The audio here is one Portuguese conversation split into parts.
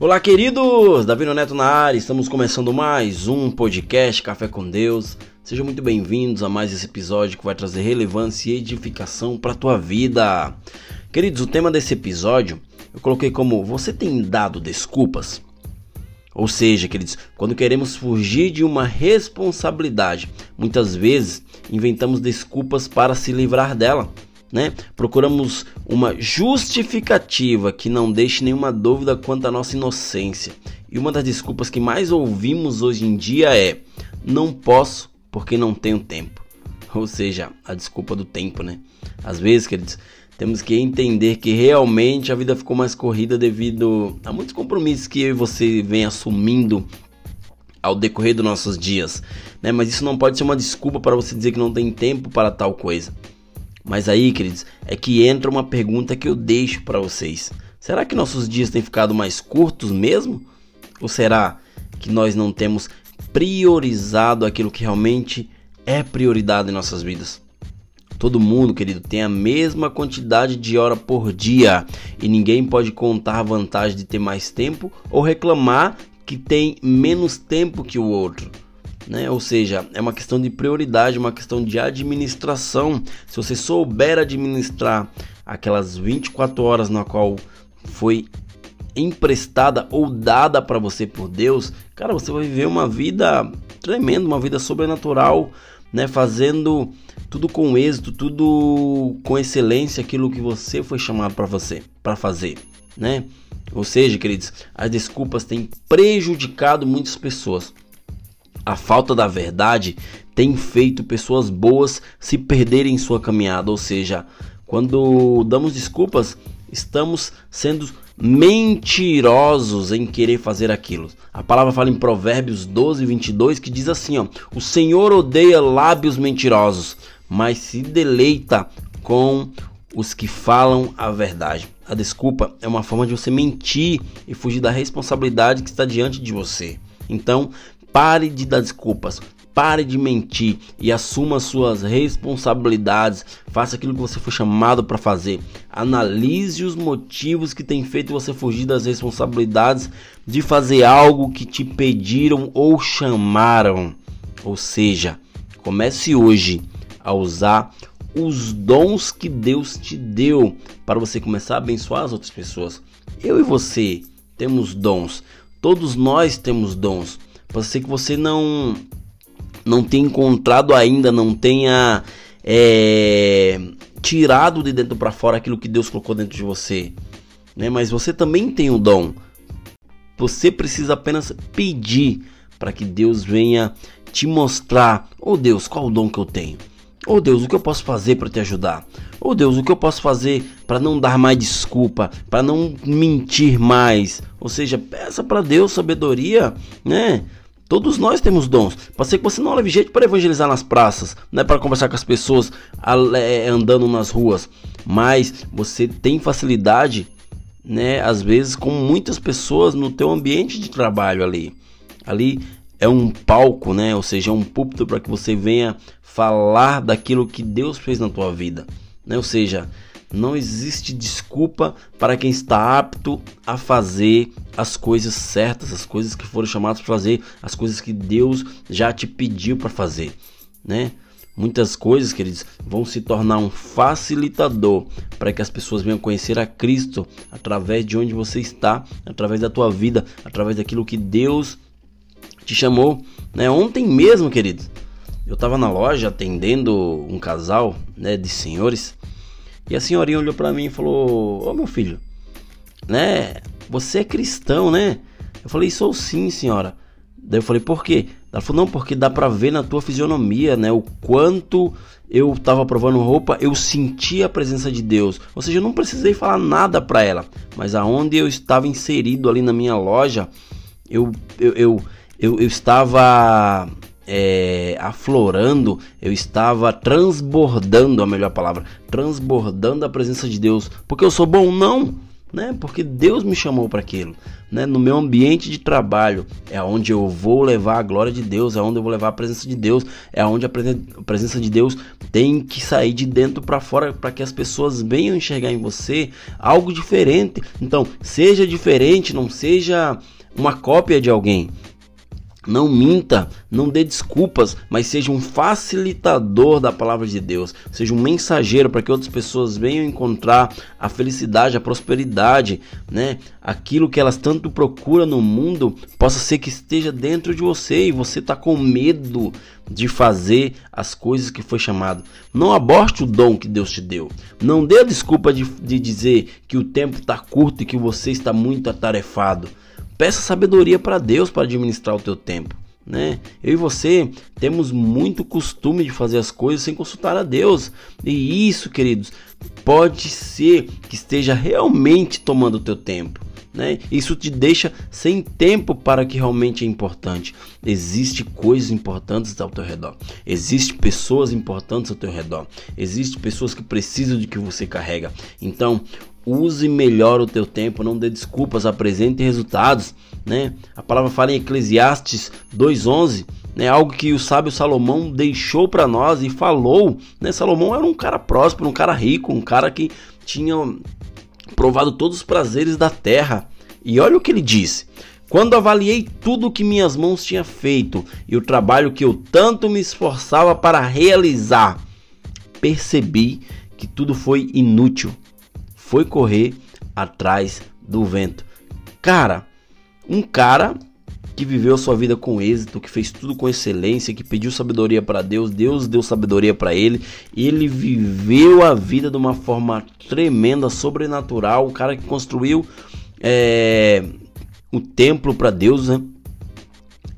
Olá, queridos! Davi Neto na área, estamos começando mais um podcast Café com Deus. Sejam muito bem-vindos a mais esse episódio que vai trazer relevância e edificação para a tua vida. Queridos, o tema desse episódio eu coloquei como Você tem dado desculpas? Ou seja, queridos, quando queremos fugir de uma responsabilidade, muitas vezes inventamos desculpas para se livrar dela né? Procuramos uma justificativa que não deixe nenhuma dúvida quanto à nossa inocência. E uma das desculpas que mais ouvimos hoje em dia é: não posso porque não tenho tempo. Ou seja, a desculpa do tempo, né? Às vezes, queridos, temos que entender que realmente a vida ficou mais corrida devido a muitos compromissos que você vem assumindo ao decorrer dos nossos dias, né? Mas isso não pode ser uma desculpa para você dizer que não tem tempo para tal coisa. Mas aí, queridos, é que entra uma pergunta que eu deixo para vocês. Será que nossos dias têm ficado mais curtos mesmo? Ou será que nós não temos priorizado aquilo que realmente é prioridade em nossas vidas? Todo mundo, querido, tem a mesma quantidade de hora por dia e ninguém pode contar a vantagem de ter mais tempo ou reclamar que tem menos tempo que o outro né? Ou seja, é uma questão de prioridade, uma questão de administração. Se você souber administrar aquelas 24 horas na qual foi emprestada ou dada para você por Deus, cara, você vai viver uma vida tremenda, uma vida sobrenatural, né? Fazendo tudo com êxito, tudo com excelência, aquilo que você foi chamado para você, para fazer, né? Ou seja, queridos, as desculpas têm prejudicado muitas pessoas. A falta da verdade tem feito pessoas boas se perderem em sua caminhada, ou seja, quando damos desculpas, estamos sendo mentirosos em querer fazer aquilo. A palavra fala em Provérbios 12, 22 que diz assim: ó, O Senhor odeia lábios mentirosos, mas se deleita com os que falam a verdade. A desculpa é uma forma de você mentir e fugir da responsabilidade que está diante de você. Então, Pare de dar desculpas. Pare de mentir e assuma suas responsabilidades. Faça aquilo que você foi chamado para fazer. Analise os motivos que têm feito você fugir das responsabilidades de fazer algo que te pediram ou chamaram. Ou seja, comece hoje a usar os dons que Deus te deu para você começar a abençoar as outras pessoas. Eu e você temos dons. Todos nós temos dons. Pode ser que você não não tenha encontrado ainda, não tenha é, tirado de dentro para fora aquilo que Deus colocou dentro de você, né? Mas você também tem o dom. Você precisa apenas pedir para que Deus venha te mostrar, oh Deus, qual o dom que eu tenho? Oh Deus, o que eu posso fazer para te ajudar? Oh Deus, o que eu posso fazer para não dar mais desculpa, para não mentir mais? Ou seja, peça para Deus sabedoria, né? Todos nós temos dons. Pode ser que você não leve jeito para evangelizar nas praças, né, para conversar com as pessoas é, andando nas ruas, mas você tem facilidade, né, às vezes com muitas pessoas no teu ambiente de trabalho ali. Ali é um palco, né, ou seja, é um púlpito para que você venha falar daquilo que Deus fez na tua vida, né? Ou seja, não existe desculpa para quem está apto a fazer as coisas certas, as coisas que foram chamadas para fazer, as coisas que Deus já te pediu para fazer, né? Muitas coisas, queridos, vão se tornar um facilitador para que as pessoas venham conhecer a Cristo através de onde você está, através da tua vida, através daquilo que Deus te chamou, né? Ontem mesmo, queridos, eu estava na loja atendendo um casal, né, de senhores e a senhorinha olhou para mim e falou: Ô meu filho, né? Você é cristão, né? Eu falei: Sou sim, senhora. Daí eu falei: Por quê? Ela falou: Não, porque dá pra ver na tua fisionomia, né? O quanto eu tava provando roupa, eu senti a presença de Deus. Ou seja, eu não precisei falar nada para ela, mas aonde eu estava inserido ali na minha loja, eu, eu, eu, eu, eu estava é, aflorando, eu estava transbordando a melhor palavra, transbordando a presença de Deus. Porque eu sou bom? Não. né? Porque Deus me chamou para aquilo, né? No meu ambiente de trabalho é onde eu vou levar a glória de Deus, é onde eu vou levar a presença de Deus, é onde a presença de Deus tem que sair de dentro para fora para que as pessoas venham enxergar em você algo diferente. Então, seja diferente, não seja uma cópia de alguém. Não minta, não dê desculpas, mas seja um facilitador da palavra de Deus, seja um mensageiro para que outras pessoas venham encontrar a felicidade, a prosperidade, né? Aquilo que elas tanto procuram no mundo, possa ser que esteja dentro de você e você está com medo de fazer as coisas que foi chamado. Não aborte o dom que Deus te deu. Não dê a desculpa de, de dizer que o tempo está curto e que você está muito atarefado. Peça sabedoria para Deus para administrar o teu tempo. Né? Eu e você temos muito costume de fazer as coisas sem consultar a Deus. E isso, queridos, pode ser que esteja realmente tomando o teu tempo. Né? Isso te deixa sem tempo para o que realmente é importante. Existem coisas importantes ao teu redor. Existem pessoas importantes ao teu redor. Existem pessoas que precisam de que você carrega. Então, use melhor o teu tempo, não dê desculpas, apresente resultados, né? A palavra fala em Eclesiastes 2:11, né? Algo que o sábio Salomão deixou para nós e falou, né? Salomão era um cara próspero, um cara rico, um cara que tinha provado todos os prazeres da terra. E olha o que ele disse: quando avaliei tudo que minhas mãos tinham feito e o trabalho que eu tanto me esforçava para realizar, percebi que tudo foi inútil foi correr atrás do vento. Cara, um cara que viveu sua vida com êxito, que fez tudo com excelência, que pediu sabedoria para Deus, Deus deu sabedoria para ele, ele viveu a vida de uma forma tremenda, sobrenatural. O cara que construiu é, o templo para Deus, né?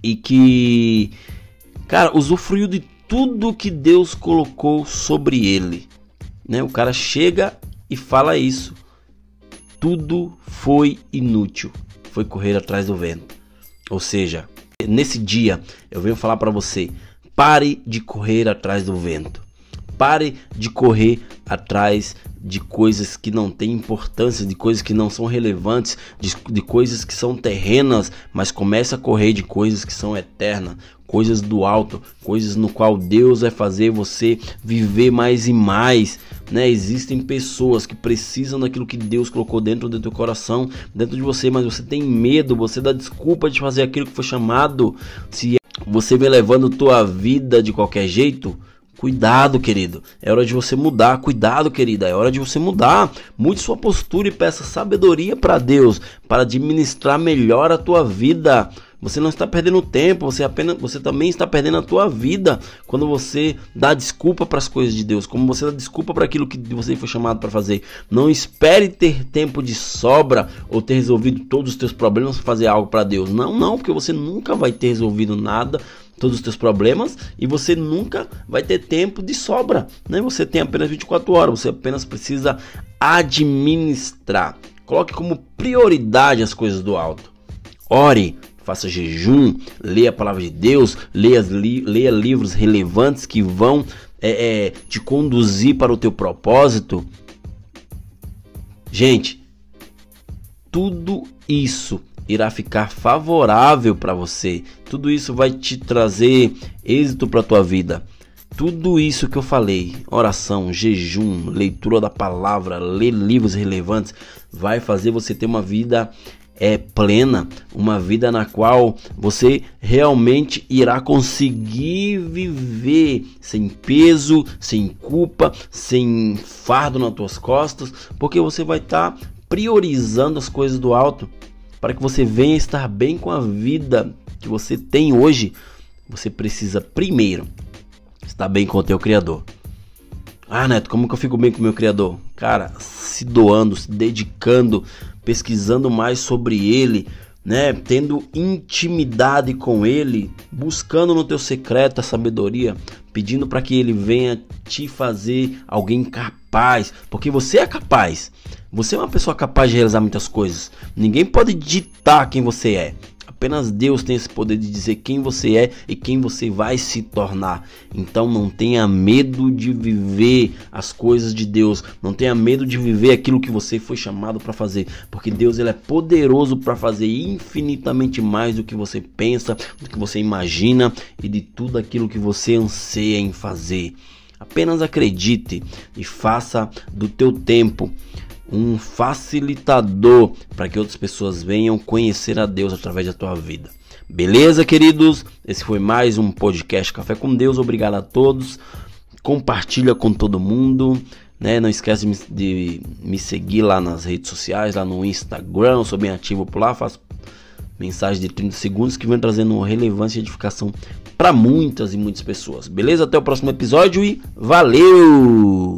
E que, cara, usufruiu de tudo que Deus colocou sobre ele. Né? O cara chega e fala isso. Tudo foi inútil, foi correr atrás do vento. Ou seja, nesse dia eu venho falar para você: pare de correr atrás do vento. Pare de correr atrás de coisas que não têm importância, de coisas que não são relevantes, de, de coisas que são terrenas, mas comece a correr de coisas que são eternas, coisas do alto, coisas no qual Deus vai fazer você viver mais e mais. Né? Existem pessoas que precisam daquilo que Deus colocou dentro do teu coração, dentro de você, mas você tem medo, você dá desculpa de fazer aquilo que foi chamado. Se você vem levando tua vida de qualquer jeito, Cuidado, querido. É hora de você mudar. Cuidado, querida. É hora de você mudar. Mude sua postura e peça sabedoria para Deus para administrar melhor a tua vida. Você não está perdendo tempo, você apenas você também está perdendo a tua vida quando você dá desculpa para as coisas de Deus, como você dá desculpa para aquilo que você foi chamado para fazer. Não espere ter tempo de sobra ou ter resolvido todos os teus problemas para fazer algo para Deus. Não, não, porque você nunca vai ter resolvido nada todos os teus problemas e você nunca vai ter tempo de sobra, né? Você tem apenas 24 horas, você apenas precisa administrar. Coloque como prioridade as coisas do alto. Ore, faça jejum, leia a palavra de Deus, leia, leia livros relevantes que vão é, é, te conduzir para o teu propósito. Gente, tudo isso irá ficar favorável para você. Tudo isso vai te trazer êxito para tua vida. Tudo isso que eu falei, oração, jejum, leitura da palavra, ler livros relevantes, vai fazer você ter uma vida é plena, uma vida na qual você realmente irá conseguir viver sem peso, sem culpa, sem fardo nas tuas costas, porque você vai estar tá priorizando as coisas do alto para que você venha estar bem com a vida que você tem hoje, você precisa primeiro estar bem com o teu criador. Ah, Neto, como que eu fico bem com o meu criador? Cara, se doando, se dedicando, pesquisando mais sobre ele, né, tendo intimidade com ele, buscando no teu secreto a sabedoria, pedindo para que ele venha te fazer alguém capaz, porque você é capaz. Você é uma pessoa capaz de realizar muitas coisas. Ninguém pode ditar quem você é. Apenas Deus tem esse poder de dizer quem você é e quem você vai se tornar. Então não tenha medo de viver as coisas de Deus. Não tenha medo de viver aquilo que você foi chamado para fazer, porque Deus ele é poderoso para fazer infinitamente mais do que você pensa, do que você imagina e de tudo aquilo que você anseia em fazer. Apenas acredite e faça do teu tempo um facilitador para que outras pessoas venham conhecer a Deus através da tua vida. Beleza, queridos? Esse foi mais um podcast Café com Deus. Obrigado a todos. Compartilha com todo mundo. Né? Não esquece de me, seguir lá nas redes sociais, lá no Instagram. Eu sou bem ativo por lá, faço mensagens de 30 segundos que vem trazendo relevância e edificação para muitas e muitas pessoas. Beleza? Até o próximo episódio e valeu!